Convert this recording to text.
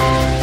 you